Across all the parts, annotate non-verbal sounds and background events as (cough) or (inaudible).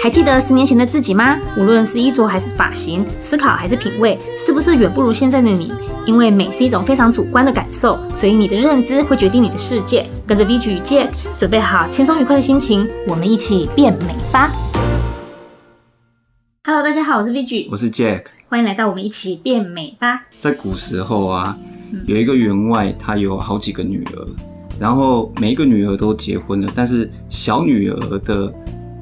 还记得十年前的自己吗？无论是衣着还是发型，思考还是品味，是不是远不如现在的你？因为美是一种非常主观的感受，所以你的认知会决定你的世界。跟着 VG 与 Jack，准备好轻松愉快的心情，我们一起变美吧！Hello，大家好，我是 VG，我是 Jack，欢迎来到我们一起变美吧。在古时候啊，有一个员外，他有好几个女儿。然后每一个女儿都结婚了，但是小女儿的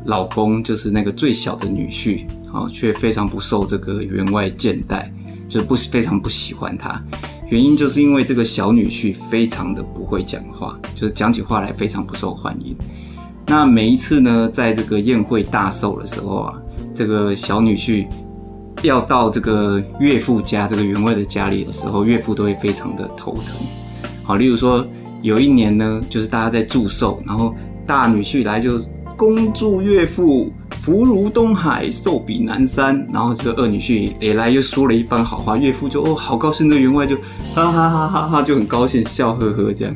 老公就是那个最小的女婿，啊，却非常不受这个员外见待，就是不非常不喜欢他。原因就是因为这个小女婿非常的不会讲话，就是讲起话来非常不受欢迎。那每一次呢，在这个宴会大寿的时候啊，这个小女婿要到这个岳父家，这个员外的家里的时候，岳父都会非常的头疼。好，例如说。有一年呢，就是大家在祝寿，然后大女婿来就恭祝岳父福如东海，寿比南山。然后这个二女婿也来又说了一番好话，岳父就哦好高兴，那员外就哈哈哈哈哈就很高兴，笑呵呵这样。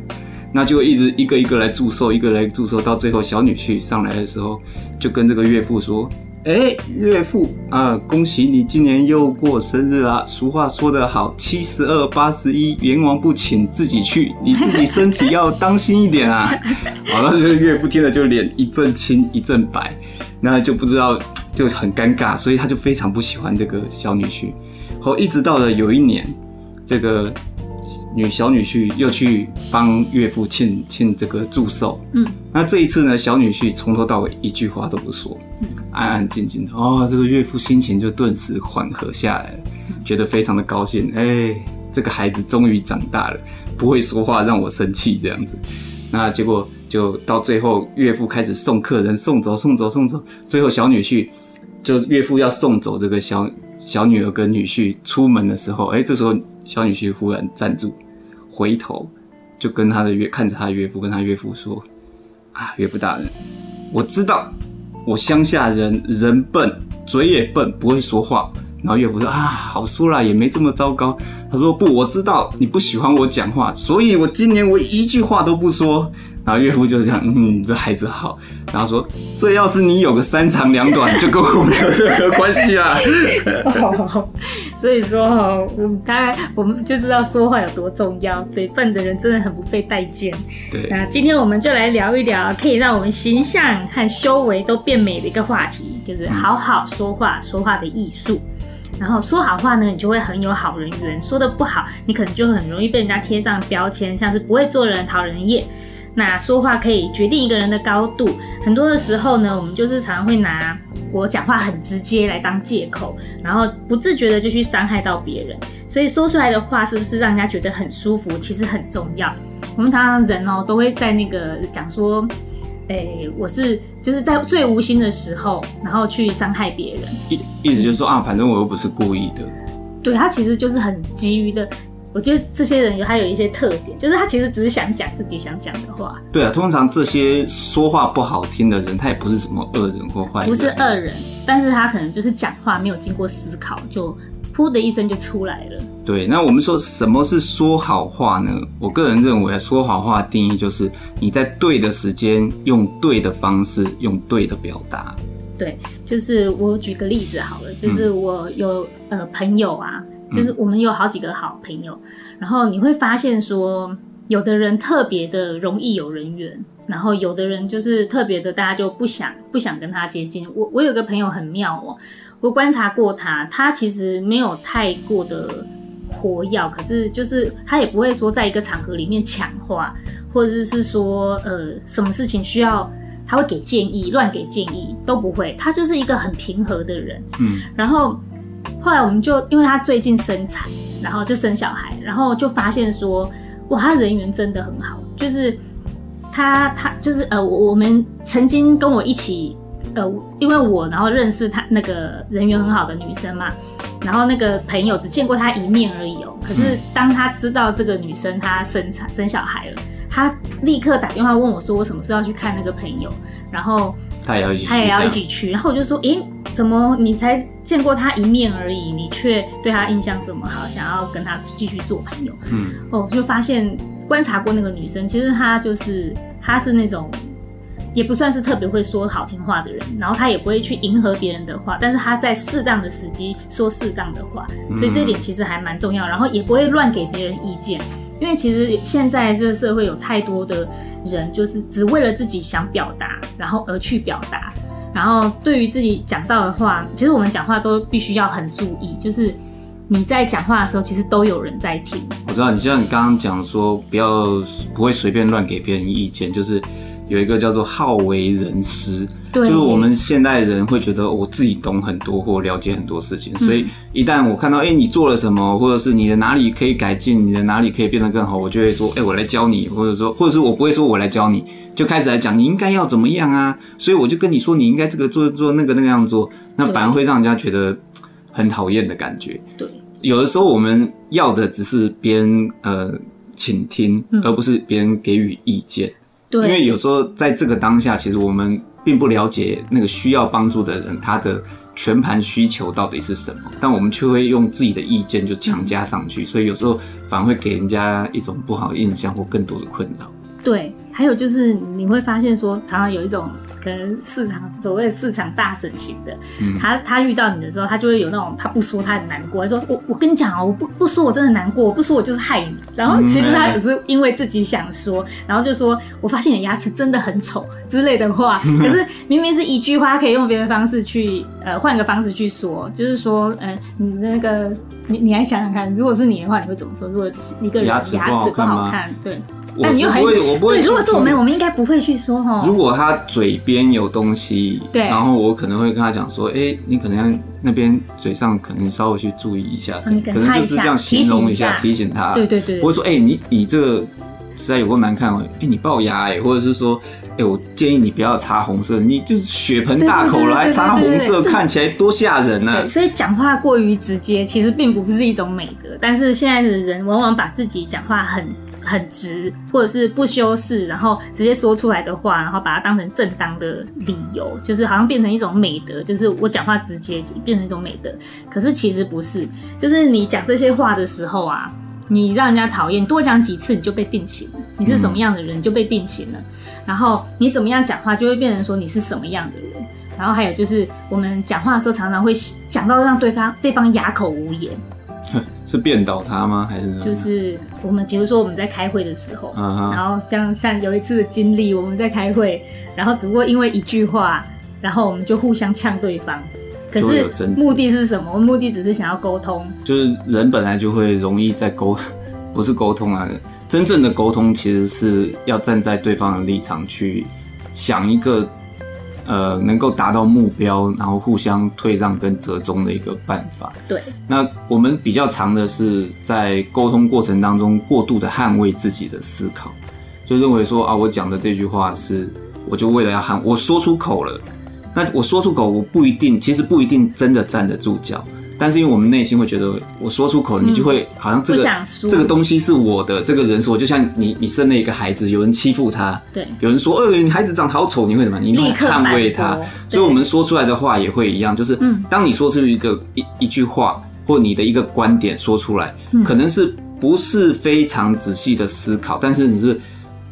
那就一直一个一个来祝寿，一个来祝寿，到最后小女婿上来的时候，就跟这个岳父说。哎，岳父啊，恭喜你今年又过生日啦！俗话说得好，七十二八十一，阎王不请自己去，你自己身体要当心一点啊！(laughs) 好了，这个岳父听了就脸一阵青一阵白，那就不知道就很尴尬，所以他就非常不喜欢这个小女婿。后一直到了有一年，这个。女小女婿又去帮岳父庆庆这个祝寿，嗯，那这一次呢，小女婿从头到尾一句话都不说，嗯，安安静静的，哦，这个岳父心情就顿时缓和下来了，觉得非常的高兴，哎，这个孩子终于长大了，不会说话让我生气这样子，那结果就到最后，岳父开始送客人送走送走送走，最后小女婿就岳父要送走这个小小女儿跟女婿出门的时候，哎，这时候。小女婿忽然站住，回头就跟他的岳看着他岳父，跟他岳父说：“啊，岳父大人，我知道我乡下人人笨，嘴也笨，不会说话。”然后岳父说：“啊，好说啦，也没这么糟糕。”他说：“不，我知道你不喜欢我讲话，所以我今年我一句话都不说。”然后岳父就这样，嗯，这孩子好。然后说，这要是你有个三长两短，就跟我没有任何关系啊。哦，(laughs) 所以说哈，我们大概我们就知道说话有多重要。嘴笨的人真的很不被待见。对。那今天我们就来聊一聊，可以让我们形象和修为都变美的一个话题，就是好好说话，嗯、说话的艺术。然后说好话呢，你就会很有好人缘；说的不好，你可能就很容易被人家贴上标签，像是不会做人、讨人厌。那说话可以决定一个人的高度，很多的时候呢，我们就是常常会拿我讲话很直接来当借口，然后不自觉的就去伤害到别人。所以说出来的话是不是让人家觉得很舒服，其实很重要。我们常常人哦都会在那个讲说，诶，我是就是在最无心的时候，然后去伤害别人。意意思就是说啊，反正我又不是故意的。对，他其实就是很急于的。我觉得这些人有他有一些特点，就是他其实只是想讲自己想讲的话。对啊，通常这些说话不好听的人，他也不是什么恶人或坏人。不是恶人，但是他可能就是讲话没有经过思考，就噗的一声就出来了。对，那我们说什么是说好话呢？我个人认为，说好话的定义就是你在对的时间，用对的方式，用对的表达。对，就是我举个例子好了，就是我有、嗯、呃朋友啊。就是我们有好几个好朋友，然后你会发现说，有的人特别的容易有人缘，然后有的人就是特别的，大家就不想不想跟他接近。我我有个朋友很妙哦，我观察过他，他其实没有太过的活跃，可是就是他也不会说在一个场合里面抢话，或者是说呃什么事情需要他会给建议，乱给建议都不会，他就是一个很平和的人，嗯，然后。后来我们就因为他最近生产，然后就生小孩，然后就发现说，哇，他人缘真的很好，就是他他就是呃，我我们曾经跟我一起呃，因为我然后认识他那个人缘很好的女生嘛，然后那个朋友只见过他一面而已哦，可是当他知道这个女生她生产生小孩了，他立刻打电话问我说，我什么时候要去看那个朋友，然后。他也要一起去，他也要一起去。然后我就说：“诶、欸，怎么你才见过他一面而已，你却对他印象这么好，想要跟他继续做朋友？”嗯，哦，就发现观察过那个女生，其实她就是她是那种也不算是特别会说好听话的人，然后他也不会去迎合别人的话，但是他在适当的时机说适当的话，所以这一点其实还蛮重要。然后也不会乱给别人意见，因为其实现在这个社会有太多的人，就是只为了自己想表达，然后而去表达。然后对于自己讲到的话，其实我们讲话都必须要很注意，就是你在讲话的时候，其实都有人在听。我知道，你像你刚刚讲说，不要不会随便乱给别人意见，就是。有一个叫做好为人师，就是我们现代人会觉得我自己懂很多或了解很多事情，所以一旦我看到哎、欸、你做了什么，或者是你的哪里可以改进，你的哪里可以变得更好，我就会说哎、欸、我来教你，或者说或者是我不会说我来教你，就开始来讲你应该要怎么样啊，所以我就跟你说你应该这个做做那个那个样做，那反而会让人家觉得很讨厌的感觉。对，有的时候我们要的只是别人呃倾听，而不是别人给予意见。对，因为有时候在这个当下，其实我们并不了解那个需要帮助的人他的全盘需求到底是什么，但我们却会用自己的意见就强加上去，所以有时候反而会给人家一种不好的印象或更多的困扰。对，还有就是你会发现说，常常有一种。可能市场所谓市场大神型的，嗯、他他遇到你的时候，他就会有那种他不说他很难过，他说我我跟你讲啊，我不不说我真的难过，我不说我就是害你。然后其实他只是因为自己想说，然后就说我发现你的牙齿真的很丑之类的话。可是明明是一句话，可以用别的方式去呃换个方式去说，就是说呃你那个你你来想想看，如果是你的话，你会怎么说？如果一个人牙齿不好看，不好看对。但你又很我不会，如果是我们，我们应该不会去说哈。如果他嘴边有东西，对，然后我可能会跟他讲说，哎、欸，你可能那边嘴上可能稍微去注意一下，可能就是这样形容一下，提醒他。对对对，不会说，哎、欸，你你这个实在有够难看哦，哎、欸，你龅牙哎，或者是说，哎、欸，我建议你不要擦红色，你就血盆大口了还擦红色，看起来多吓人啊！所以讲话过于直接，其实并不是一种美德。但是现在的人往往把自己讲话很。很直，或者是不修饰，然后直接说出来的话，然后把它当成正当的理由，就是好像变成一种美德，就是我讲话直接变成一种美德。可是其实不是，就是你讲这些话的时候啊，你让人家讨厌，多讲几次你就被定型了。你是什么样的人你就被定型了，嗯、然后你怎么样讲话就会变成说你是什么样的人。然后还有就是我们讲话的时候常常会讲到让对方对方哑口无言。(laughs) 是变倒他吗？还是就是我们，比如说我们在开会的时候，然后像像有一次的经历，我们在开会，然后只不过因为一句话，然后我们就互相呛对方。可是目的是什么？目的只是想要沟通。就是人本来就会容易在沟，(laughs) 不是沟通啊，真正的沟通其实是要站在对方的立场去想一个。呃，能够达到目标，然后互相退让跟折中的一个办法。对，那我们比较长的是在沟通过程当中过度的捍卫自己的思考，就认为说啊，我讲的这句话是，我就为了要捍，我说出口了，那我说出口，我不一定，其实不一定真的站得住脚。但是因为我们内心会觉得，我说出口，你就会好像这个、嗯、这个东西是我的，这个人是我，就像你你生了一个孩子，有人欺负他，对，有人说，呃，你孩子长得好丑，你会怎么？你会捍卫他。所以我们说出来的话也会一样，就是当你说出一个一一句话或你的一个观点说出来，可能是不是非常仔细的思考，但是你是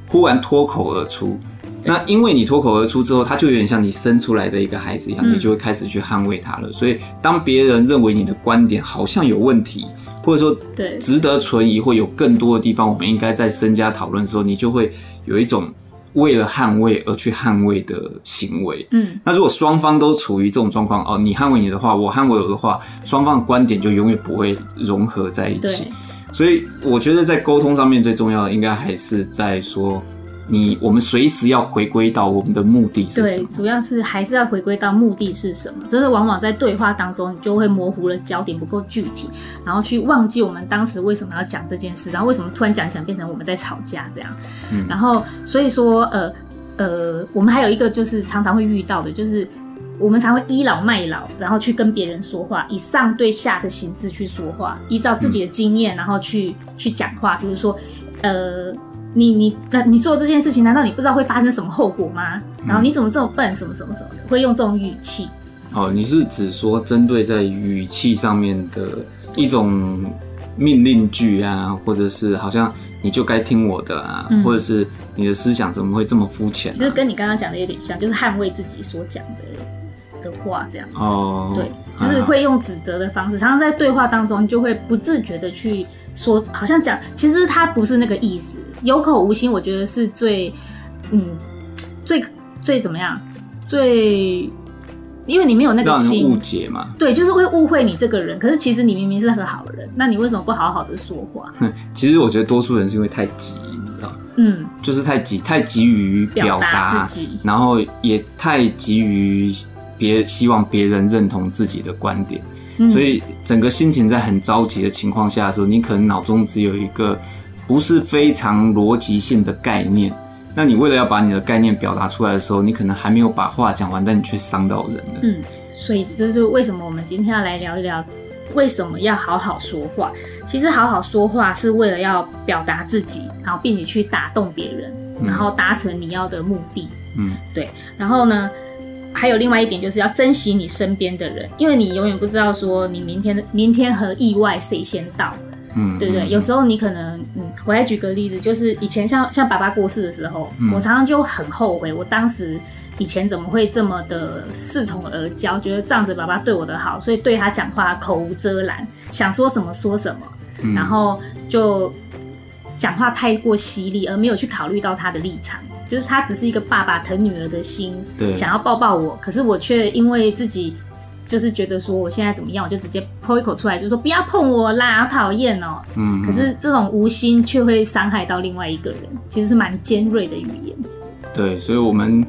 忽然脱口而出。那因为你脱口而出之后，他就有点像你生出来的一个孩子一样，嗯、你就会开始去捍卫他了。所以当别人认为你的观点好像有问题，或者说对值得存疑，或有更多的地方我们应该再深加讨论的时候，你就会有一种为了捍卫而去捍卫的行为。嗯，那如果双方都处于这种状况，哦，你捍卫你的话，我捍卫我的话，双方的观点就永远不会融合在一起。所以我觉得在沟通上面最重要的，应该还是在说。你我们随时要回归到我们的目的是什么？对，主要是还是要回归到目的是什么？就是往往在对话当中，你就会模糊了焦点，不够具体，然后去忘记我们当时为什么要讲这件事，然后为什么突然讲讲变成我们在吵架这样。嗯，然后所以说，呃呃，我们还有一个就是常常会遇到的，就是我们才会倚老卖老，然后去跟别人说话，以上对下的形式去说话，依照自己的经验，然后去去讲话，比如说，呃。你你那你做这件事情，难道你不知道会发生什么后果吗？然后你怎么这么笨？什么什么什么的，会用这种语气。哦，你是指说针对在语气上面的一种命令句啊，或者是好像你就该听我的啊，嗯、或者是你的思想怎么会这么肤浅、啊？其实跟你刚刚讲的有点像，就是捍卫自己所讲的的话这样。哦，对，就是会用指责的方式，常常在对话当中就会不自觉的去说，好像讲，其实他不是那个意思，有口无心，我觉得是最，嗯，最最怎么样，最。因为你没有那个心，误解嘛。对，就是会误会你这个人。可是其实你明明是个好人，那你为什么不好好的说话？其实我觉得多数人是因为太急，你知道？嗯，就是太急，太急于表达自己，然后也太急于别希望别人认同自己的观点，嗯，所以整个心情在很着急的情况下的时候，你可能脑中只有一个不是非常逻辑性的概念。那你为了要把你的概念表达出来的时候，你可能还没有把话讲完，但你却伤到人了。嗯，所以这就是为什么我们今天要来聊一聊，为什么要好好说话。其实好好说话是为了要表达自己，然后并且去打动别人，然后达成你要的目的。嗯，对。然后呢，还有另外一点就是要珍惜你身边的人，因为你永远不知道说你明天的明天和意外谁先到。嗯，对不对？有时候你可能，嗯，我来举个例子，就是以前像像爸爸过世的时候，嗯，我常常就很后悔，我当时以前怎么会这么的恃宠而骄，觉得仗着爸爸对我的好，所以对他讲话口无遮拦，想说什么说什么，嗯，然后就讲话太过犀利，而没有去考虑到他的立场，就是他只是一个爸爸疼女儿的心，对，想要抱抱我，可是我却因为自己。就是觉得说我现在怎么样，我就直接泼一口出来，就说不要碰我啦，好讨厌哦。嗯，可是这种无心却会伤害到另外一个人，其实是蛮尖锐的语言。对，所以我们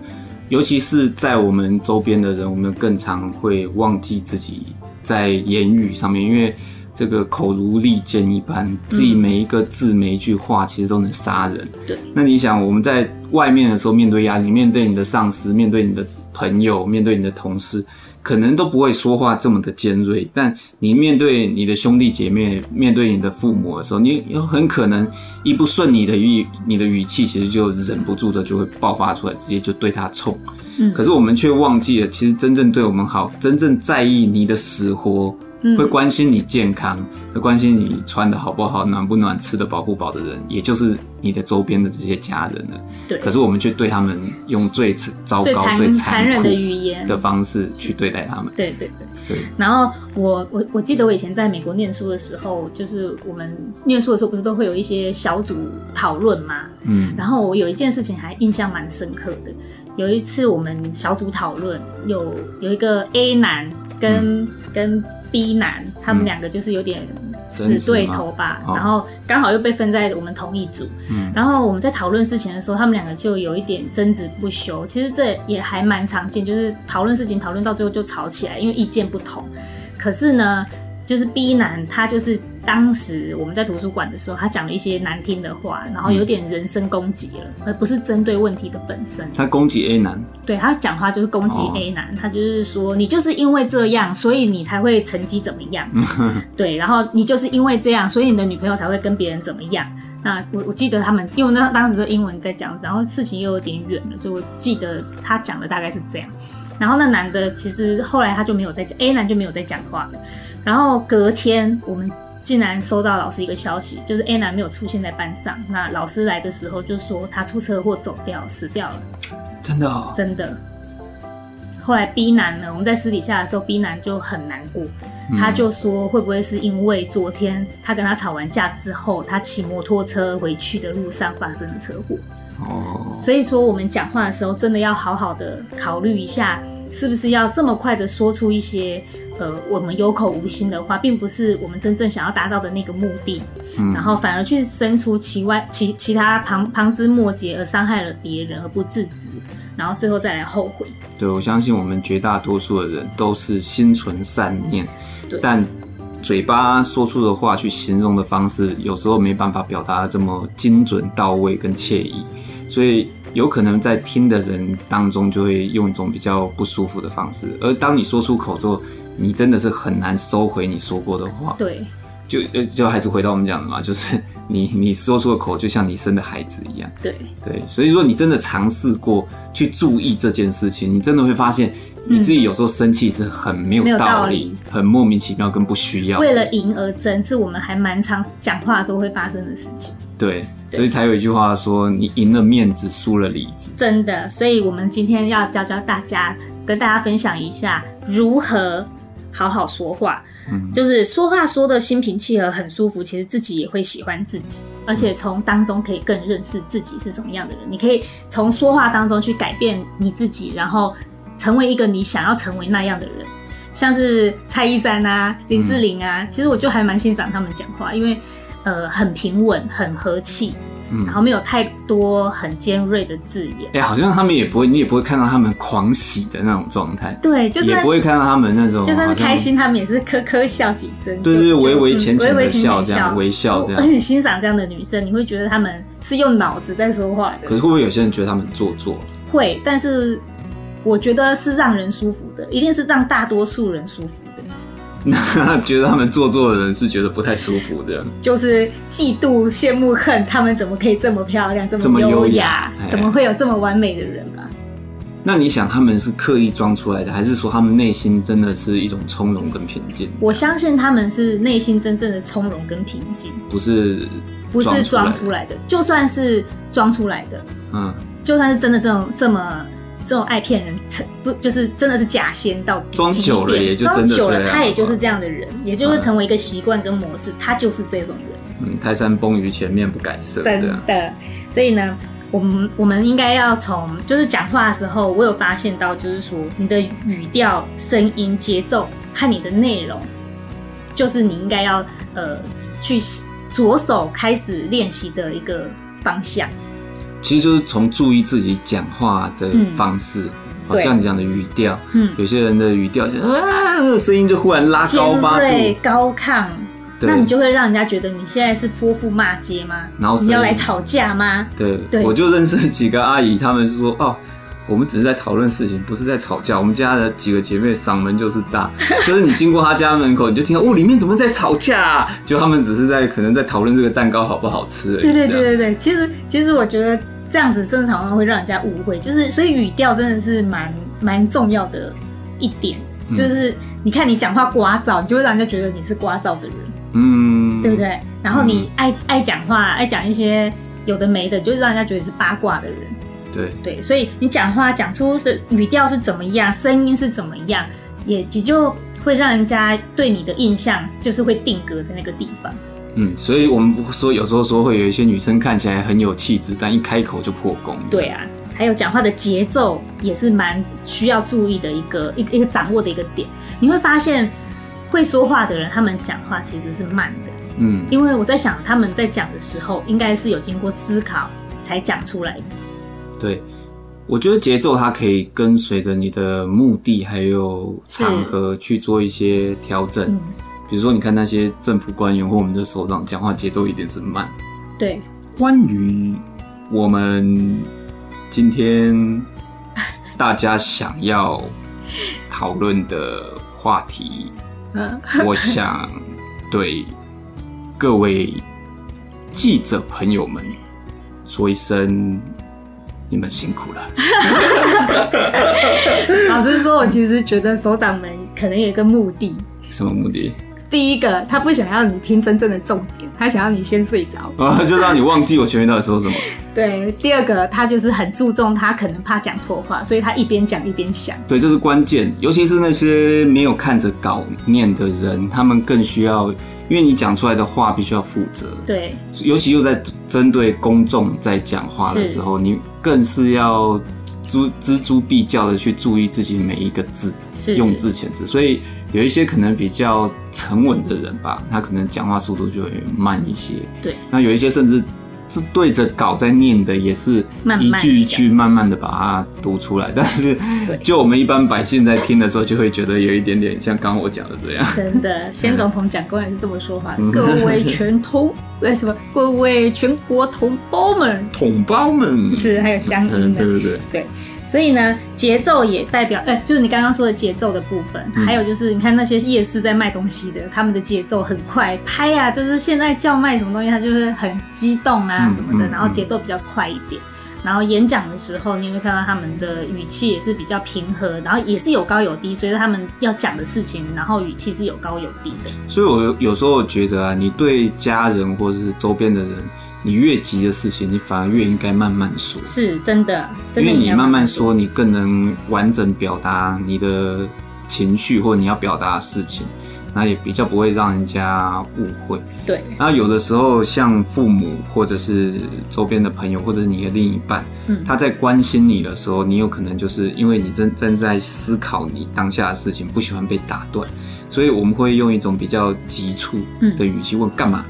尤其是在我们周边的人，我们更常会忘记自己在言语上面，因为这个口如利剑一般，自己每一个字每一句话其实都能杀人。对，那你想我们在外面的时候，面对压力，面对你的上司，面对你的朋友，面对你的同事。可能都不会说话这么的尖锐，但你面对你的兄弟姐妹，面对你的父母的时候，你有很可能一不顺你的语，你的语气其实就忍不住的就会爆发出来，直接就对他冲。嗯，可是我们却忘记了，其实真正对我们好，真正在意你的死活。会关心你健康，会关心你穿的好不好，暖不暖，吃的饱不饱的人，也就是你的周边的这些家人了。对。可是我们却对他们用最糟糕、最残忍的语言的方式去对待他们。对对对。对。然后我我我记得我以前在美国念书的时候，就是我们念书的时候不是都会有一些小组讨论吗？嗯。然后我有一件事情还印象蛮深刻的，有一次我们小组讨论，有有一个 A 男跟、嗯、跟。B 男，他们两个就是有点死对头吧，嗯、然后刚好又被分在我们同一组。嗯，然后我们在讨论事情的时候，他们两个就有一点争执不休。其实这也还蛮常见，就是讨论事情讨论到最后就吵起来，因为意见不同。可是呢，就是 B 男他就是。当时我们在图书馆的时候，他讲了一些难听的话，然后有点人身攻击了，嗯、而不是针对问题的本身。他攻击 A 男，对，他讲话就是攻击 A 男，哦、他就是说你就是因为这样，所以你才会成绩怎么样？(laughs) 对，然后你就是因为这样，所以你的女朋友才会跟别人怎么样？那我我记得他们，因为那当时的英文在讲，然后事情又有点远了，所以我记得他讲的大概是这样。然后那男的其实后来他就没有再讲，A 男就没有再讲话了。然后隔天我们。竟然收到老师一个消息，就是 A 男没有出现在班上。那老师来的时候就说他出车祸走掉，死掉了。真的哦？真的。后来 B 男呢，我们在私底下的时候，B 男就很难过，嗯、他就说会不会是因为昨天他跟他吵完架之后，他骑摩托车回去的路上发生了车祸。哦。所以说我们讲话的时候，真的要好好的考虑一下。是不是要这么快的说出一些呃我们有口无心的话，并不是我们真正想要达到的那个目的，嗯，然后反而去生出其外其其他旁旁枝末节而伤害了别人而不自知，然后最后再来后悔。对，我相信我们绝大多数的人都是心存善念，对，但嘴巴说出的话去形容的方式，有时候没办法表达这么精准到位跟惬意。所以有可能在听的人当中，就会用一种比较不舒服的方式。而当你说出口之后，你真的是很难收回你说过的话。对，就就还是回到我们讲的嘛，就是你你说出的口，就像你生的孩子一样。对对，所以说你真的尝试过去注意这件事情，你真的会发现，你自己有时候生气是很没有道理，道理很莫名其妙跟不需要。为了赢而争，是我们还蛮常讲话的时候会发生的事情。对，所以才有一句话说：“你赢了面子，输了里子。”真的，所以我们今天要教教大家，跟大家分享一下如何好好说话。嗯，就是说话说的心平气和，很舒服，其实自己也会喜欢自己，而且从当中可以更认识自己是什么样的人。你可以从说话当中去改变你自己，然后成为一个你想要成为那样的人。像是蔡依珊啊、林志玲啊，嗯、其实我就还蛮欣赏他们讲话，因为。呃，很平稳，很和气，嗯，然后没有太多很尖锐的字眼。哎、欸，好像他们也不会，你也不会看到他们狂喜的那种状态。对，就是也不会看到他们那种，就算是开心，他们也是呵呵笑几声。对对对，微微浅浅的笑，这样微笑这样。我很欣赏这样的女生，你会觉得他们是用脑子在说话的。可是会不会有些人觉得他们做作？会，但是我觉得是让人舒服的，一定是让大多数人舒服。那 (laughs) 觉得他们做作的人是觉得不太舒服的，就是嫉妒、羡慕、恨，他们怎么可以这么漂亮、这么优雅？怎么会有这么完美的人啊？那你想他们是刻意装出来的，还是说他们内心真的是一种从容跟平静？我相信他们是内心真正的从容跟平静，不是不是装出来的。就算是装出来的，嗯，就算是真的这种这么。这种爱骗人，不就是真的是假仙到装久了也就真的装久了，他也就是这样的人，也就会成为一个习惯跟模式，他就是这种人。嗯，泰山崩于前面不改色，真的。所以呢，我们我们应该要从就是讲话的时候，我有发现到，就是说你的语调、声音、节奏和你的内容，就是你应该要呃去着手开始练习的一个方向。其实就是从注意自己讲话的方式，嗯、好像你讲的语调，嗯，有些人的语调啊，声音就忽然拉高八度，高亢，那你就会让人家觉得你现在是泼妇骂街吗？然后你要来吵架吗？对，对我就认识几个阿姨，她们就说哦。我们只是在讨论事情，不是在吵架。我们家的几个姐妹嗓门就是大，(laughs) 就是你经过她家门口，你就听到哦，里面怎么在吵架啊？就他们只是在可能在讨论这个蛋糕好不好吃。对对对对对，其实其实我觉得这样子正常常会让人家误会，就是所以语调真的是蛮蛮重要的一点，就是你看你讲话聒噪，你就会让人家觉得你是聒噪的人，嗯，对不对？然后你爱爱讲话，爱讲一些有的没的，就是让人家觉得你是八卦的人。对对，所以你讲话讲出是语调是怎么样，声音是怎么样，也也就会让人家对你的印象就是会定格在那个地方。嗯，所以我们不说有时候说会有一些女生看起来很有气质，但一开口就破功。对啊，还有讲话的节奏也是蛮需要注意的一个一个一个掌握的一个点。你会发现会说话的人，他们讲话其实是慢的。嗯，因为我在想他们在讲的时候，应该是有经过思考才讲出来的。对，我觉得节奏它可以跟随着你的目的还有场合去做一些调整。嗯，比如说你看那些政府官员或我们的首长讲话节奏一定是慢。对，关于我们今天大家想要讨论的话题，(laughs) 我想对各位记者朋友们说一声。你们辛苦了。(laughs) 老实说，我其实觉得首长们可能有一个目的。什么目的？第一个，他不想要你听真正的重点，他想要你先睡着，(laughs) 啊，就让你忘记我前面到底说什么。(laughs) 对，第二个，他就是很注重，他可能怕讲错话，所以他一边讲一边想。对，这是关键，尤其是那些没有看着稿念的人，他们更需要。因为你讲出来的话必须要负责，对，尤其又在针对公众在讲话的时候，你更是要錙錙铢必较的去注意自己每一个字，是用字遣词。所以有一些可能比较沉稳的人吧，他可能讲话速度就会慢一些。对，那有一些甚至。是对着稿在念的，也是一句一句慢慢的把它读出来。但是，就我们一般百姓在听的时候，就会觉得有一点点像刚刚我讲的这样。真的，先总统讲过也是这么说话：各位全通，为 (laughs) 什么？各位全国同胞们，同胞们是还有乡音的，对对对对。所以呢，节奏也代表，哎、欸，就是你刚刚说的节奏的部分。嗯、还有就是，你看那些夜市在卖东西的，他们的节奏很快，拍啊，就是现在叫卖什么东西，他就是很激动啊什么的，嗯嗯、然后节奏比较快一点。然后演讲的时候，你会看到他们的语气也是比较平和，然后也是有高有低，随着他们要讲的事情，然后语气是有高有低的。所以我有时候觉得啊，你对家人或者是周边的人，你越急的事情，你反而越应该慢慢说。是真的，真的因为你慢慢说，你更能完整表达你的情绪或你要表达的事情。那也比较不会让人家误会。对。那有的时候，像父母或者是周边的朋友，或者是你的另一半，嗯，他在关心你的时候，你有可能就是因为你正正在思考你当下的事情，不喜欢被打断，所以我们会用一种比较急促的语气问干嘛。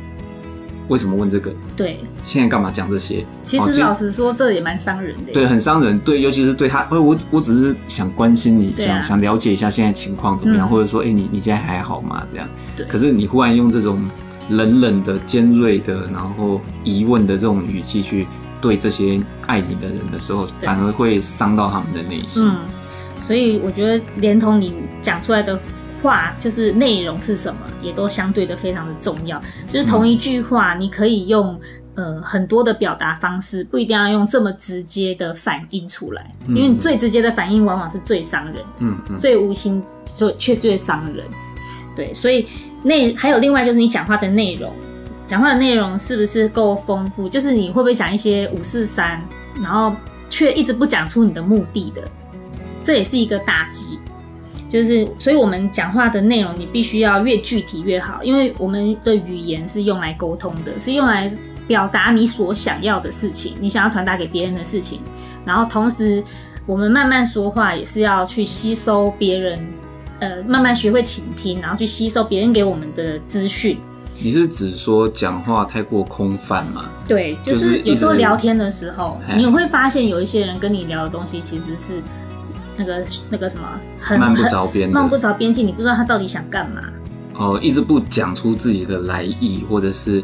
为什么问这个？对，现在干嘛讲这些？其实老实说，这也蛮伤人的。对，很伤人。对，尤其是对他，呃，我我只是想关心你，想、啊、想了解一下现在情况怎么样，嗯、或者说，哎、欸，你你现在还好吗？这样。对。可是你忽然用这种冷冷的、尖锐的，然后疑问的这种语气去对这些爱你的人的时候，反而会伤到他们的内心。嗯。所以我觉得，连同你讲出来的。话就是内容是什么，也都相对的非常的重要。就是同一句话，你可以用呃很多的表达方式，不一定要用这么直接的反应出来，因为你最直接的反应往往是最伤人，嗯嗯，最无心就却最伤人。对，所以内还有另外就是你讲话的内容，讲话的内容是不是够丰富？就是你会不会讲一些五四三，然后却一直不讲出你的目的的，这也是一个打击。就是，所以我们讲话的内容，你必须要越具体越好，因为我们的语言是用来沟通的，是用来表达你所想要的事情，你想要传达给别人的事情。然后同时，我们慢慢说话也是要去吸收别人，呃，慢慢学会倾听，然后去吸收别人给我们的资讯。你是指说讲话太过空泛吗？对，就是有时候聊天的时候，你会发现有一些人跟你聊的东西其实是。那个那个什么，很漫不着边，漫不着边际，你不知道他到底想干嘛。哦，一直不讲出自己的来意，或者是，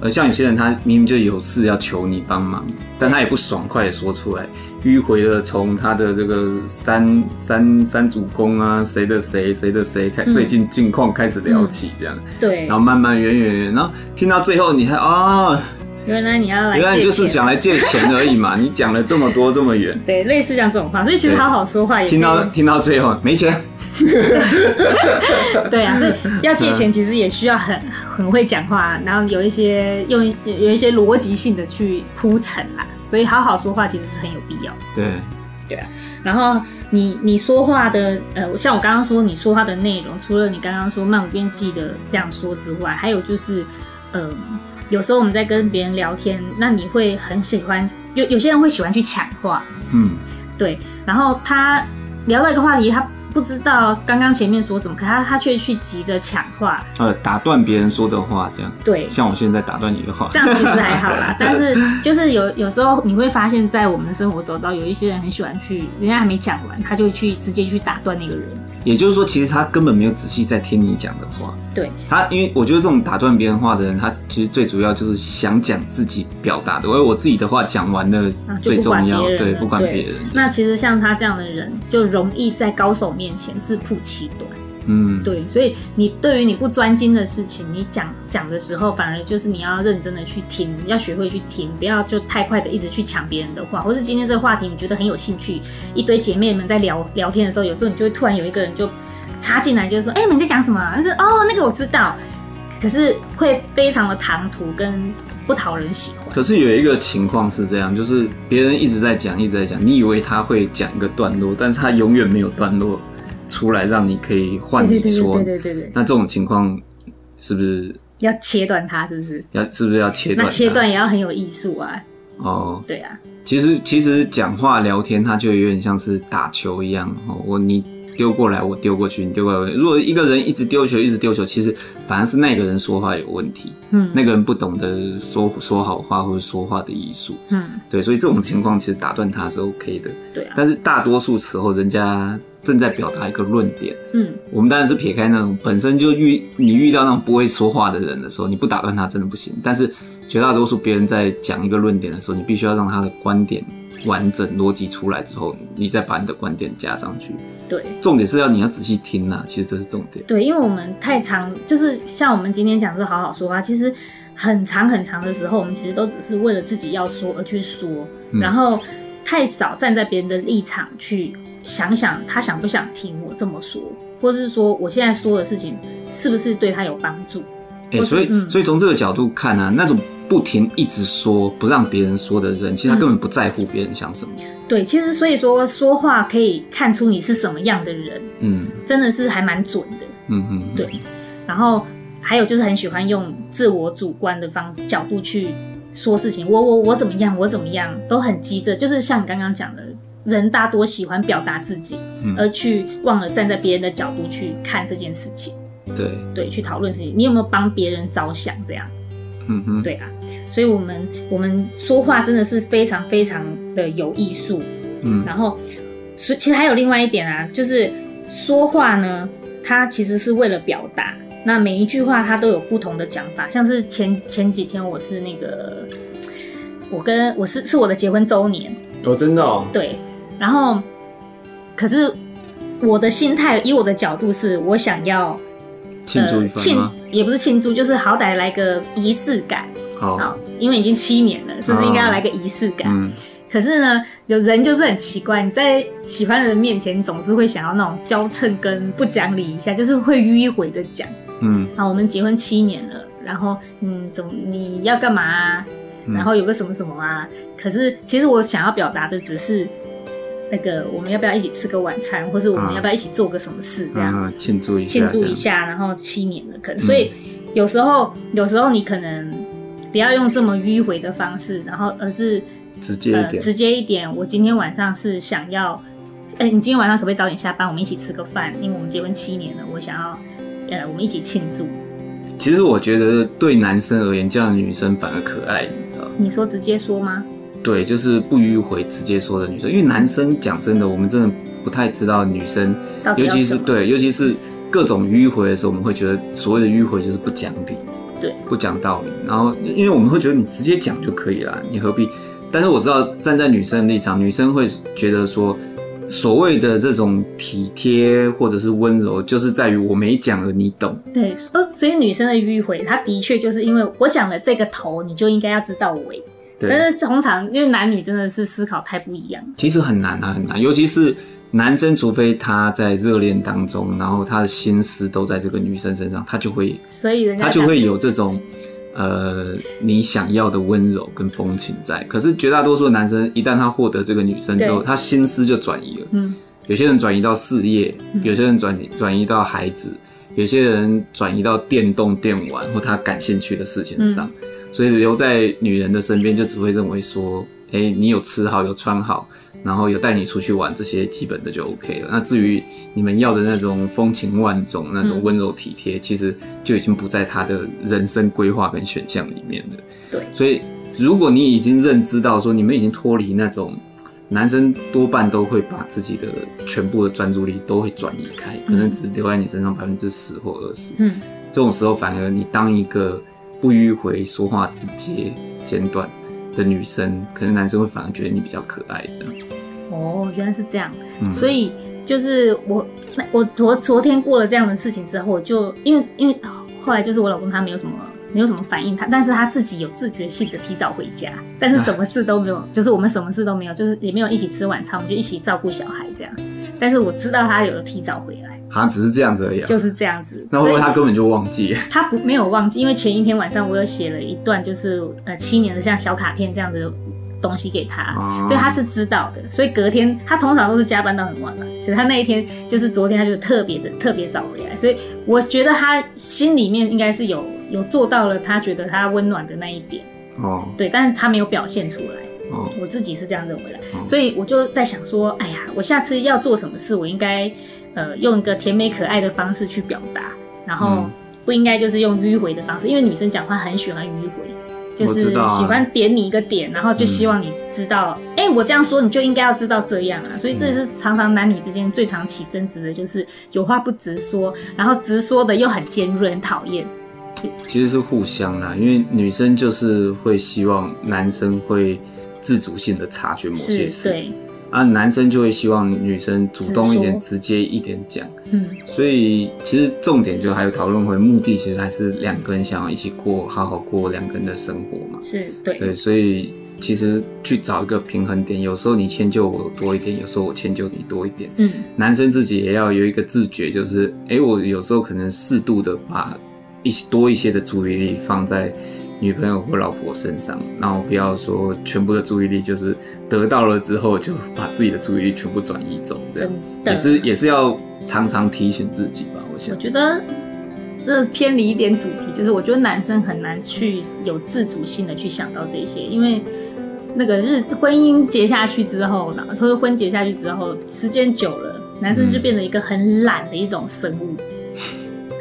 呃，像有些人他明明就有事要求你帮忙，但他也不爽快的说出来，迂回的从他的这个三三三主公啊，谁的谁谁的谁开最近近况开始聊起，这样、嗯，对，然后慢慢远远远，然后听到最后你还啊。哦原来你要来，原来就是想来借钱而已嘛！(laughs) 你讲了这么多这么远，对，类似像这种话，所以其实好好说话也听到听到最后没钱，(laughs) 对啊，所以要借钱其实也需要很很会讲话，然后有一些用有一些逻辑性的去铺陈啦，所以好好说话其实是很有必要。对，对啊，然后你你说话的呃，像我刚刚说你说话的内容，除了你刚刚说漫无边际的这样说之外，还有就是嗯。呃有时候我们在跟别人聊天，那你会很喜欢，有有些人会喜欢去抢话，嗯，对，然后他聊到一个话题，他。不知道刚刚前面说什么，可他他却去急着抢话，呃，打断别人说的话，这样。对，像我现在打断你的话，这样其实还好啦。(laughs) 但是就是有有时候你会发现，在我们的生活周遭，有一些人很喜欢去，人家还没讲完，他就去直接去打断那个人。也就是说，其实他根本没有仔细在听你讲的话。对。他，因为我觉得这种打断别人话的人，他其实最主要就是想讲自己表达的，因为我自己的话讲完了最重要，啊、对，不管别人。那其实像他这样的人，就容易在高手面前自曝其短，嗯，对，所以你对于你不专精的事情，你讲讲的时候，反而就是你要认真的去听，要学会去听，不要就太快的一直去抢别人的话，或是今天这个话题你觉得很有兴趣，一堆姐妹们在聊聊天的时候，有时候你就会突然有一个人就插进来，就是说，哎、欸，你们在讲什么？就是哦，那个我知道，可是会非常的唐突跟不讨人喜欢。可是有一个情况是这样，就是别人一直在讲，一直在讲，你以为他会讲一个段落，但是他永远没有段落。出来让你可以换你说，对对对对。那这种情况是不是要切断它？是不是要是不是要切断？那切断也要很有艺术啊。哦，对啊。其实其实讲话聊天，它就有点像是打球一样。哦，我你丢过来，我丢过去，你丢过来。如果一个人一直丢球，一直丢球，其实反而是那个人说话有问题。嗯，那个人不懂得说说好话或者说话的艺术。嗯，对，所以这种情况其实打断他是 OK 的。对啊。但是大多数时候，人家。正在表达一个论点，嗯，我们当然是撇开那种本身就遇你遇到那种不会说话的人的时候，你不打断他真的不行。但是绝大多数别人在讲一个论点的时候，你必须要让他的观点完整逻辑出来之后，你再把你的观点加上去。对，重点是要你要仔细听呐，其实这是重点。对，因为我们太长，就是像我们今天讲说好好说话，其实很长很长的时候，我们其实都只是为了自己要说而去说，嗯、然后太少站在别人的立场去想想他想不想听我这么说，或是说我现在说的事情是不是对他有帮助。哎、欸，所以，嗯、所以从这个角度看啊，那种不停一直说不让别人说的人，其实他根本不在乎别人想什么。嗯、对，其实所以说说话可以看出你是什么样的人，嗯，真的是还蛮准的。嗯嗯，对。然后还有就是很喜欢用自我主观的方式角度去说事情，我我我怎么样，我怎么样，都很急着，就是像你刚刚讲的，人大多喜欢表达自己，嗯、而去忘了站在别人的角度去看这件事情。对。对，去讨论事情，你有没有帮别人着想？这样，嗯哼，对啊，所以我们我们说话真的是非常非常的有艺术，嗯，然后，所其实还有另外一点啊，就是说话呢，它其实是为了表达，那每一句话它都有不同的讲法，像是前前几天我是那个，我跟我是是我的结婚周年，哦，真的哦，对，然后，可是我的心态，以我的角度是，我想要。庆祝一番吗？呃、也不是庆祝，就是好歹来个仪式感。好，好，因为已经七年了，是不是应该要来个仪式感？嗯。可是呢，有人就是很奇怪，你在喜欢的人面前，总是会想要那种娇嗔跟不讲理一下，就是会迂回的讲。嗯。好，我们结婚七年了，然后嗯，怎么你要干嘛啊？然后有个什么什么啊？嗯、可是其实我想要表达的只是。那个，我们要不要一起吃个晚餐，或是我们要不要一起做个什么事，这样庆祝一下，庆祝一下，然后七年了，可能，所以有时候，有时候你可能不要用这么迂回的方式，然后而是直接一点，直接一点。我今天晚上是想要，哎，你今天晚上可不可以早点下班，我们一起吃个饭？因为我们结婚七年了，我想要，呃，我们一起庆祝。其实我觉得对男生而言，这样的女生反而可爱，你知道？你说直接说吗？对，就是不迂回，直接说的女生。因为男生讲真的，我们真的不太知道女生，尤其是对，尤其是各种迂回的时候，我们会觉得所谓的迂回就是不讲理，对，不讲道理。然后，因为我们会觉得你直接讲就可以了，你何必？但是我知道站在女生的立场，女生会觉得说，所谓的这种体贴或者是温柔，就是在于我没讲而你懂。对，所以女生的迂回，她的确就是因为我讲了这个头，你就应该要知道尾。但是通常，因为男女真的是思考太不一样。其实很难啊，很难，尤其是男生，除非他在热恋当中，然后他的心思都在这个女生身上，他就会，所以人家他就会有这种呃你想要的温柔跟风情在。可是绝大多数男生，一旦他获得这个女生之后，他心思就转移了。嗯，有些人转移到事业，有些人转转移到孩子，有些人转移到电动电玩或他感兴趣的事情上。嗯所以留在女人的身边，就只会认为说，哎、欸，你有吃好，有穿好，然后有带你出去玩，这些基本的就 OK 了。那至于你们要的那种风情万种、那种温柔体贴，嗯、其实就已经不在他的人生规划跟选项里面了。对。所以，如果你已经认知到说，你们已经脱离那种男生多半都会把自己的全部的专注力都会转移开，可能只留在你身上百分之十或二十。嗯。这种时候，反而你当一个。不迂回、说话直接、简短的女生，可能男生会反而觉得你比较可爱，这样。哦，原来是这样。嗯、所以就是我，我我昨天过了这样的事情之后，我就因为因为后来就是我老公他没有什么没有什么反应，他但是他自己有自觉性的提早回家，但是什么事都没有，啊、就是我们什么事都没有，就是也没有一起吃晚餐，我们就一起照顾小孩这样。但是我知道他有提早回来。好像只是这样子而已，啊，就是这样子。那会不会他根本就忘记？(laughs) 他不没有忘记，因为前一天晚上我有写了一段，就是呃七年的像小卡片这样的东西给他，啊、所以他是知道的。所以隔天他通常都是加班到很晚嘛，可是他那一天就是昨天，他就特别的特别早回来。所以我觉得他心里面应该是有有做到了，他觉得他温暖的那一点哦，对，但是他没有表现出来哦。我自己是这样认为的，哦、所以我就在想说，哎呀，我下次要做什么事，我应该。呃，用一个甜美可爱的方式去表达，然后不应该就是用迂回的方式，因为女生讲话很喜欢迂回，就是喜欢点你一个点，然后就希望你知道，哎、嗯欸，我这样说你就应该要知道这样啊，所以这是常常男女之间最常起争执的，就是有话不直说，然后直说的又很尖锐，很讨厌。其实是互相啦，因为女生就是会希望男生会。自主性的察觉某些事。对。啊，男生就会希望女生主动一点，直接一点讲。嗯，所以其实重点就还有讨论会，目的其实还是两个人想要一起过，好好过两个人的生活嘛。是对。对，所以其实去找一个平衡点，有时候你迁就我多一点，有时候我迁就你多一点。嗯，男生自己也要有一个自觉，就是，哎，我有时候可能适度的把一些多一些的注意力放在。女朋友或老婆身上，然后不要说全部的注意力就是得到了之后就把自己的注意力全部转移走，这样也是也是要常常提醒自己吧。我想，我觉得这偏离一点主题，就是我觉得男生很难去有自主性的去想到这些，因为那个日婚姻结下去之后呢，所以婚结下去之后，时间久了，男生就变成一个很懒的一种生物。嗯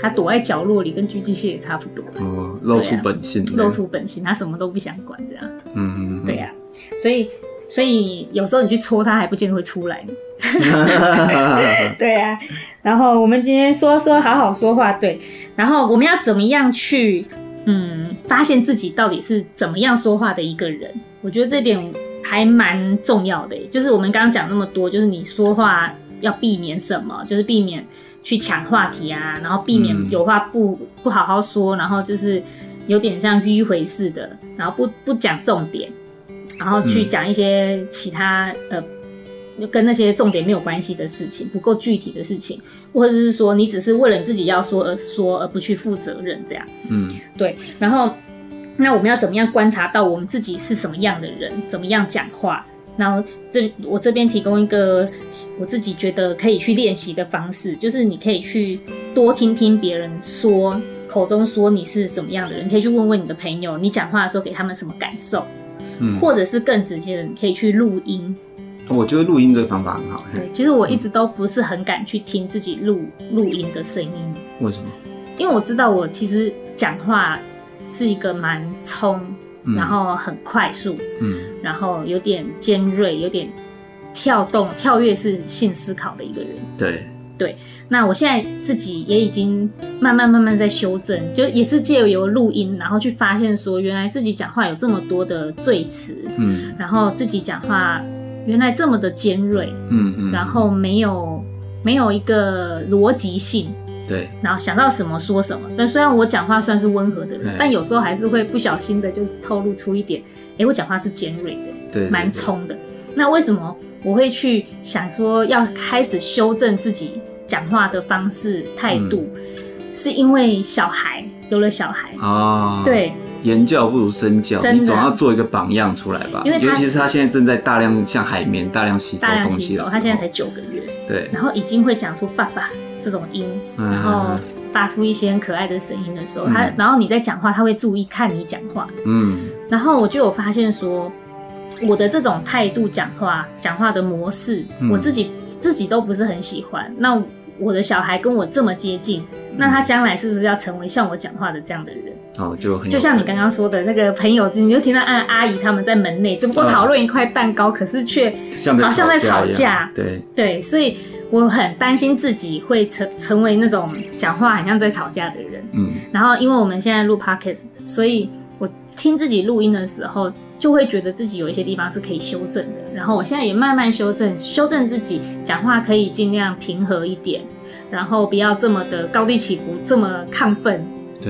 他躲在角落里，跟狙击蟹也差不多。哦，露出本性，啊，露出本性，他什么都不想管，这样。嗯嗯，嗯，对呀，啊，所以所以有时候你去戳他，还不见得会出来。(laughs) 对呀，啊，然后我们今天说说好好说话，对。然后我们要怎么样去嗯，发现自己到底是怎么样说话的一个人？我觉得这点还蛮重要的。就是我们刚刚讲那么多，就是你说话要避免什么，就是避免。去抢话题啊，然后避免有话不、嗯、不好好说，然后就是有点像迂回似的，然后不不讲重点，然后去讲一些其他、嗯、呃跟那些重点没有关系的事情，不够具体的事情，或者是说你只是为了你自己要说而说，而不去负责任这样。嗯，对。然后那我们要怎么样观察到我们自己是什么样的人，怎么样讲话？然后这我这边提供一个我自己觉得可以去练习的方式，就是你可以去多听听别人说，口中说你是什么样的人，你可以去问问你的朋友，你讲话的时候给他们什么感受，嗯，或者是更直接的，你可以去录音。我觉得录音这个方法很好。对，其实我一直都不是很敢去听自己录录音的声音。为什么？因为我知道我其实讲话是一个蛮冲。然后很快速，嗯，然后有点尖锐，有点跳动、跳跃式性思考的一个人。对。对，那我现在自己也已经慢慢慢慢在修正，就也是借由录音，然后去发现说，原来自己讲话有这么多的赘词，嗯，然后自己讲话原来这么的尖锐，嗯嗯，然后没有没有一个逻辑性。对，然后想到什么说什么。但虽然我讲话算是温和的人，但有时候还是会不小心的，就是透露出一点，哎，我讲话是尖锐的，对，蛮冲的。那为什么我会去想说要开始修正自己讲话的方式态度？嗯、是因为小孩有了小孩啊，对，言教不如身教，你总要做一个榜样出来吧。因为尤其是他现在正在大量像海绵大量吸收东西的时候，他现在才九个月，对，然后已经会讲出爸爸。这种音，然后发出一些很可爱的声音的时候，嗯、他然后你在讲话，他会注意看你讲话，嗯，然后我就有发现说，我的这种态度讲话，讲话的模式，嗯、我自己自己都不是很喜欢。那我的小孩跟我这么接近，嗯、那他将来是不是要成为像我讲话的这样的人？哦，就很就像你刚刚说的那个朋友，你就听到按阿姨他们在门内只不过讨论一块蛋糕，哦、可是却好像在吵架，对。对，所以。我很担心自己会成成为那种讲话很像在吵架的人，嗯，然后因为我们现在录 podcast，所以我听自己录音的时候，就会觉得自己有一些地方是可以修正的。然后我现在也慢慢修正，修正自己讲话可以尽量平和一点，然后不要这么的高低起伏，这么亢奋，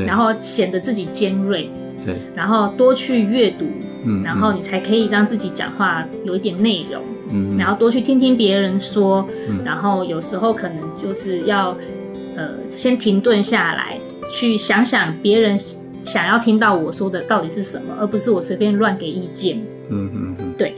然后显得自己尖锐，对，然后多去阅读。嗯，然后你才可以让自己讲话有一点内容，嗯，然后多去听听别人说，嗯，然后有时候可能就是要，呃，先停顿下来，去想想别人想要听到我说的到底是什么，而不是我随便乱给意见，嗯嗯嗯，对，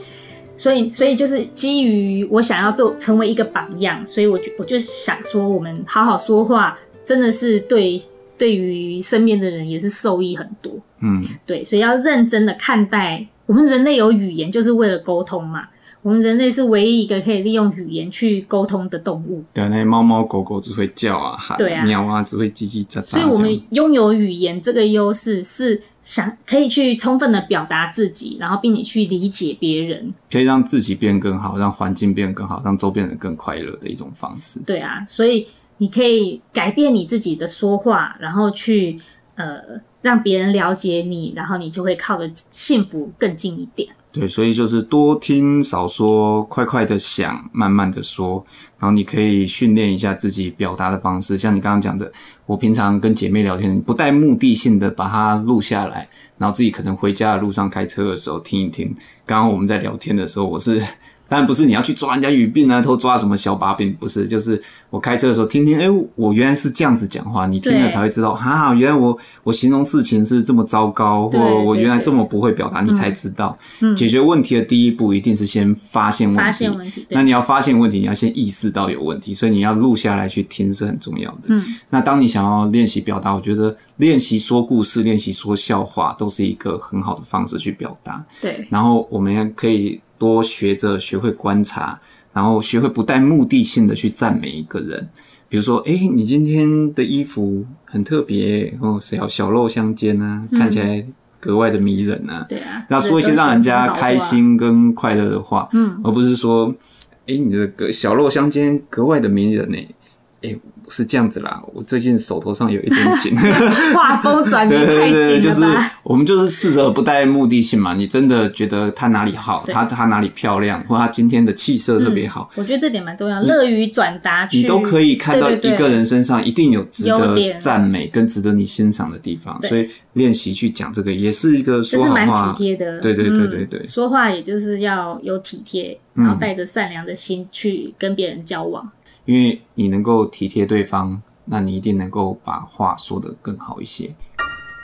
所以所以就是基于我想要做成为一个榜样，所以我就我就想说，我们好好说话，真的是对。对于身边的人也是受益很多，嗯，对，所以要认真的看待。我们人类有语言，就是为了沟通嘛。我们人类是唯一一个可以利用语言去沟通的动物。对啊，那些猫猫狗狗只会叫啊，喊，对啊，喵啊，只会叽叽喳喳。所以我们拥有语言这个优势，是想可以去充分的表达自己，然后并且去理解别人，可以让自己变更好，让环境变更好，让周边人更快乐的一种方式。对啊，所以。你可以改变你自己的说话，然后去呃让别人了解你，然后你就会靠得幸福更近一点。对，所以就是多听少说，快快的想，慢慢的说，然后你可以训练一下自己表达的方式。像你刚刚讲的，我平常跟姐妹聊天，不带目的性的把它录下来，然后自己可能回家的路上开车的时候听一听。刚刚我们在聊天的时候，我是。当然不是你要去抓人家语病啊，偷抓什么小把柄，不是，就是我开车的时候听听，哎、欸，我原来是这样子讲话，你听了才会知道，哈，原来我我形容事情是这么糟糕，或我原来这么不会表达，你才知道。嗯、解决问题的第一步一定是先发现问题，发现问题。那你要发现问题，你要先意识到有问题，所以你要录下来去听是很重要的。嗯，那当你想要练习表达，我觉得练习说故事、练习说笑话都是一个很好的方式去表达。对，然后我们可以。多学着学会观察，然后学会不带目的性的去赞美一个人。比如说，哎、欸，你今天的衣服很特别，哦，小小露相间啊，嗯、看起来格外的迷人啊。对啊，要说一些让人家开心跟快乐的话，嗯，而不是说，哎、欸，你的格小露相间格外的迷人呢，哎、欸。是这样子啦，我最近手头上有一点 (laughs) 紧，画风转得太紧了吧？对对对，就是我们就是试着不带目的性嘛。你真的觉得他哪里好，他他哪里漂亮，或他今天的气色特别好，嗯，我觉得这点蛮重要。乐于转达，你都可以看到一个人身上一定有值得赞美跟值得你欣赏的地方，所以练习去讲这个也是一个说好话，蛮体贴的。对对对对对，嗯，说话也就是要有体贴，然后带着善良的心去跟别人交往。因为你能够体贴对方，那你一定能够把话说得更好一些。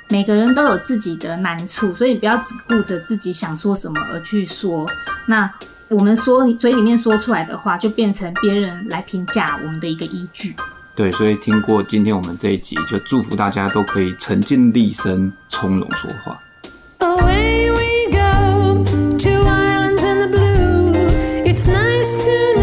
每个人都有自己的难处，所以不要只顾着自己想说什么而去说。那我们说嘴里面说出来的话，就变成别人来评价我们的一个依据。对，所以听过今天我们这一集，就祝福大家都可以沉静立身，从容说话。Away we go, two islands in the blue. It's nice to